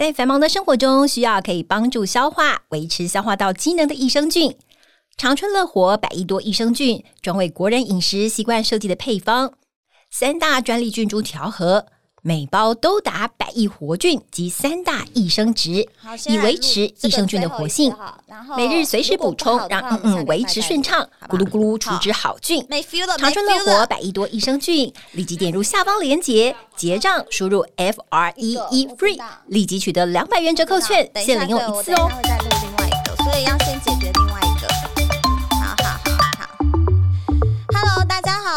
在繁忙的生活中，需要可以帮助消化、维持消化道机能的益生菌。长春乐活百亿多益生菌，专为国人饮食习惯设计的配方，三大专利菌株调和。每包都达百亿活菌及三大益生值，以维持益生菌的活性。每日随时补充，让嗯嗯维持顺畅，咕噜咕噜除脂好菌。长春乐活百亿多益生菌，立即点入下方链接结账，输入 F R E E FREE，立即取得两百元折扣券，限领用一次哦。所以要先解决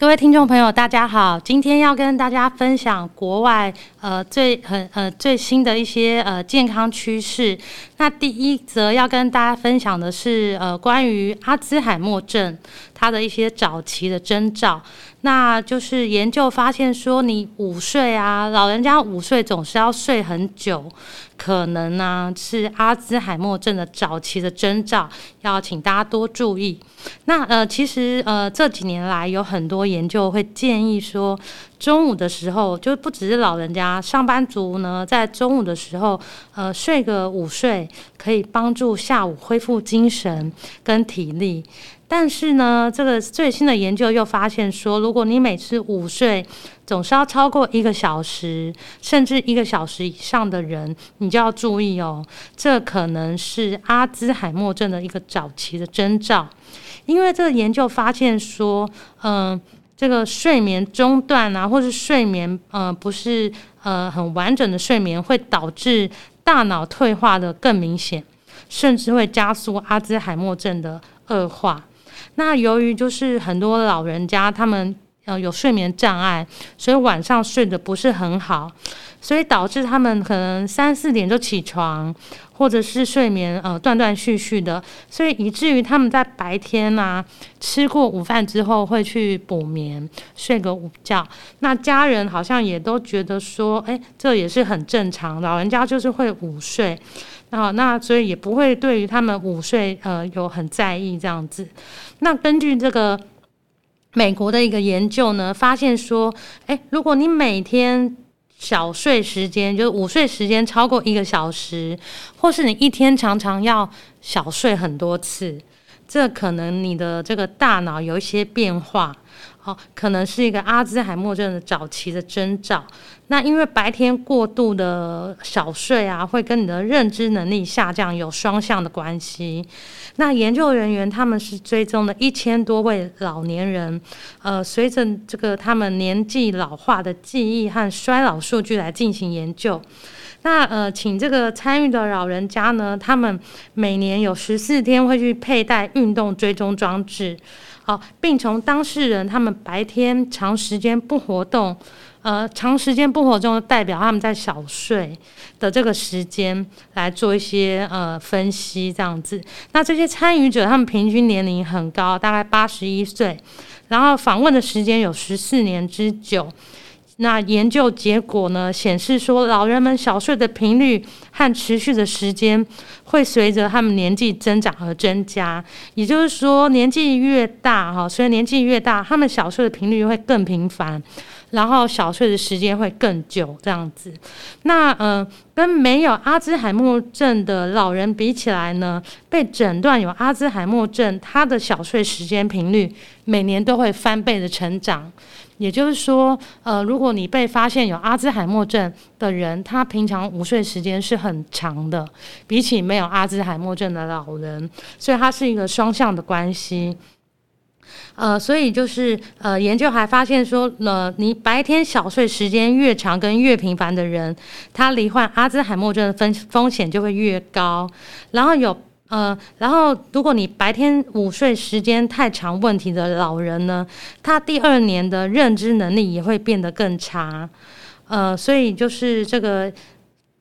各位听众朋友，大家好！今天要跟大家分享国外呃最很呃最新的一些呃健康趋势。那第一则要跟大家分享的是呃关于阿兹海默症它的一些早期的征兆。那就是研究发现说，你午睡啊，老人家午睡总是要睡很久，可能呢是阿兹海默症的早期的征兆，要请大家多注意。那呃，其实呃这几年来有很多研究会建议说，中午的时候就不只是老人家，上班族呢在中午的时候呃睡个午睡，可以帮助下午恢复精神跟体力。但是呢，这个最新的研究又发现说，如果你每次午睡总是要超过一个小时，甚至一个小时以上的人，你就要注意哦，这可能是阿兹海默症的一个早期的征兆。因为这个研究发现说，嗯、这个睡眠中断啊，或是睡眠呃不是呃很完整的睡眠，会导致大脑退化的更明显，甚至会加速阿兹海默症的恶化。那由于就是很多老人家他们呃有睡眠障碍，所以晚上睡得不是很好，所以导致他们可能三四点就起床，或者是睡眠呃断断续续的，所以以至于他们在白天呐、啊、吃过午饭之后会去补眠睡个午觉。那家人好像也都觉得说，哎，这也是很正常，老人家就是会午睡。啊，那所以也不会对于他们午睡呃有很在意这样子。那根据这个美国的一个研究呢，发现说，诶，如果你每天小睡时间，就是午睡时间超过一个小时，或是你一天常常要小睡很多次，这可能你的这个大脑有一些变化。好，可能是一个阿兹海默症的早期的征兆。那因为白天过度的小睡啊，会跟你的认知能力下降有双向的关系。那研究人员他们是追踪了一千多位老年人，呃，随着这个他们年纪老化的记忆和衰老数据来进行研究。那呃，请这个参与的老人家呢，他们每年有十四天会去佩戴运动追踪装置。好，并从当事人他们白天长时间不活动，呃，长时间不活动代表他们在小睡的这个时间来做一些呃分析，这样子。那这些参与者他们平均年龄很高，大概八十一岁，然后访问的时间有十四年之久。那研究结果呢，显示说，老人们小睡的频率和持续的时间会随着他们年纪增长而增加。也就是说，年纪越大，哈，随着年纪越大，他们小睡的频率会更频繁，然后小睡的时间会更久，这样子。那呃，跟没有阿兹海默症的老人比起来呢，被诊断有阿兹海默症，他的小睡时间频率每年都会翻倍的成长。也就是说，呃，如果你被发现有阿兹海默症的人，他平常午睡时间是很长的，比起没有阿兹海默症的老人，所以它是一个双向的关系。呃，所以就是呃，研究还发现说，呃，你白天小睡时间越长跟越频繁的人，他罹患阿兹海默症的风风险就会越高，然后有。呃，然后如果你白天午睡时间太长，问题的老人呢，他第二年的认知能力也会变得更差。呃，所以就是这个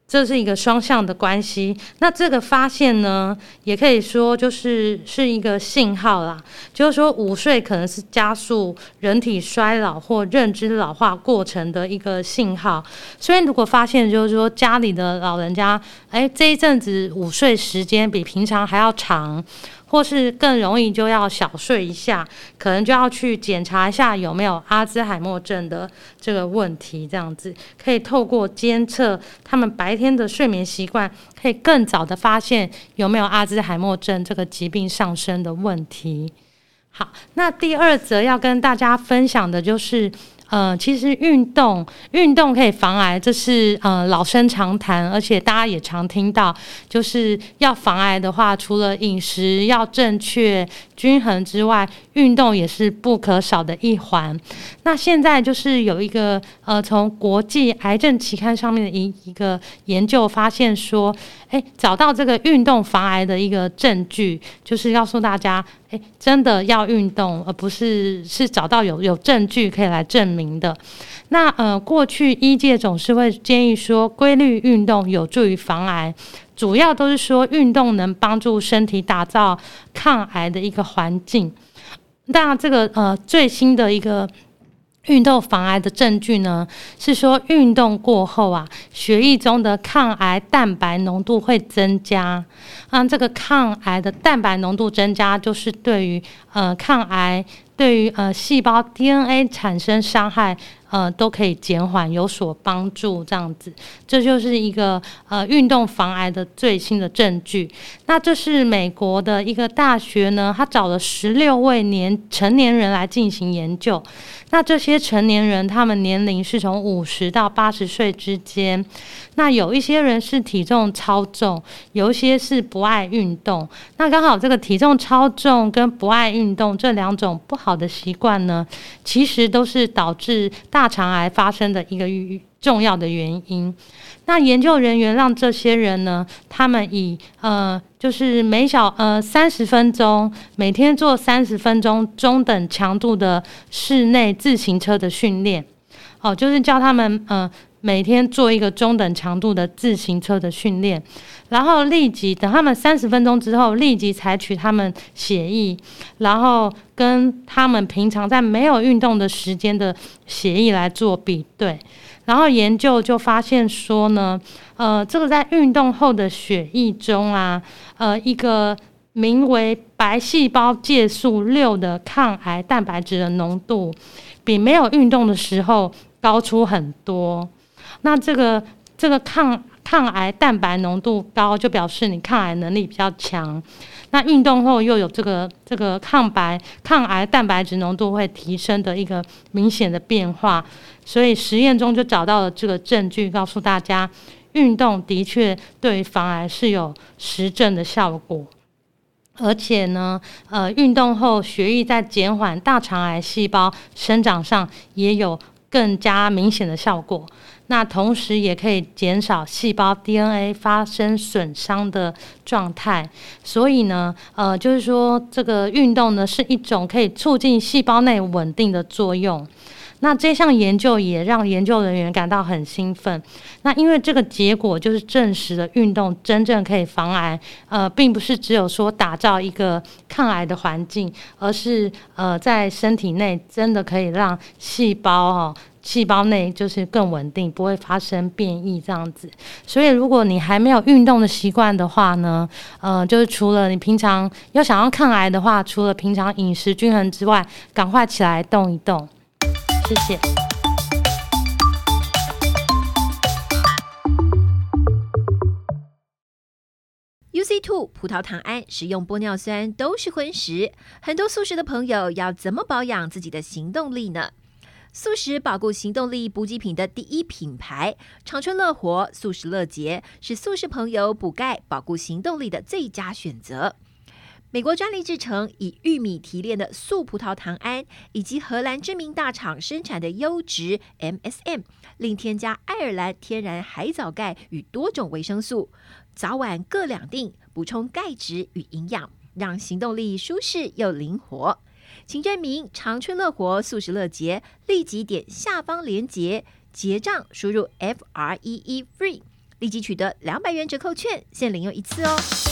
这是一个双向的关系。那这个发现呢，也可以说就是是一个信号啦，就是说午睡可能是加速人体衰老或认知老化过程的一个信号。所以如果发现就是说家里的老人家，哎，这一阵子午睡时间比平常还要长。或是更容易就要小睡一下，可能就要去检查一下有没有阿兹海默症的这个问题。这样子可以透过监测他们白天的睡眠习惯，可以更早的发现有没有阿兹海默症这个疾病上升的问题。好，那第二则要跟大家分享的就是。呃，其实运动运动可以防癌，这是呃老生常谈，而且大家也常听到，就是要防癌的话，除了饮食要正确均衡之外，运动也是不可少的一环。那现在就是有一个呃，从国际癌症期刊上面的一一个研究发现说，哎，找到这个运动防癌的一个证据，就是告诉大家。诶，真的要运动，而不是是找到有有证据可以来证明零的。那呃，过去医界总是会建议说，规律运动有助于防癌，主要都是说运动能帮助身体打造抗癌的一个环境。那这个呃最新的一个。运动防癌的证据呢，是说运动过后啊，血液中的抗癌蛋白浓度会增加。啊，这个抗癌的蛋白浓度增加，就是对于呃抗癌，对于呃细胞 DNA 产生伤害。呃，都可以减缓，有所帮助，这样子，这就是一个呃运动防癌的最新的证据。那这是美国的一个大学呢，他找了十六位年成年人来进行研究。那这些成年人，他们年龄是从五十到八十岁之间。那有一些人是体重超重，有一些是不爱运动。那刚好这个体重超重跟不爱运动这两种不好的习惯呢，其实都是导致大大肠癌发生的一个重要的原因。那研究人员让这些人呢，他们以呃，就是每小呃三十分钟，每天做三十分钟中等强度的室内自行车的训练。哦，就是叫他们呃每天做一个中等强度的自行车的训练，然后立即等他们三十分钟之后，立即采取他们血液，然后。跟他们平常在没有运动的时间的血液来做比对，然后研究就发现说呢，呃，这个在运动后的血液中啊，呃，一个名为白细胞介素六的抗癌蛋白质的浓度，比没有运动的时候高出很多。那这个这个抗抗癌蛋白浓度高，就表示你抗癌能力比较强。那运动后又有这个这个抗白抗癌蛋白质浓度会提升的一个明显的变化，所以实验中就找到了这个证据，告诉大家运动的确对防癌是有实证的效果，而且呢，呃，运动后血液在减缓大肠癌细胞生长上也有更加明显的效果。那同时也可以减少细胞 DNA 发生损伤的状态，所以呢，呃，就是说这个运动呢是一种可以促进细胞内稳定的作用。那这项研究也让研究人员感到很兴奋。那因为这个结果就是证实了运动真正可以防癌，呃，并不是只有说打造一个抗癌的环境，而是呃在身体内真的可以让细胞哈。细胞内就是更稳定，不会发生变异这样子。所以，如果你还没有运动的习惯的话呢，呃，就是除了你平常要想要抗癌的话，除了平常饮食均衡之外，赶快起来动一动。谢谢。U C Two 葡萄糖胺食用玻尿酸都是荤食，很多素食的朋友要怎么保养自己的行动力呢？素食保固行动力补给品的第一品牌长春乐活素食乐捷是素食朋友补钙保固行动力的最佳选择。美国专利制成，以玉米提炼的素葡萄糖胺，以及荷兰知名大厂生产的优质 MSM，另添加爱尔兰天然海藻钙与多种维生素，早晚各两锭，补充钙质与营养，让行动力舒适又灵活。请证明长春乐活素食乐节，立即点下方链接结账，输入 F R E E FREE，立即取得两百元折扣券，限领用一次哦。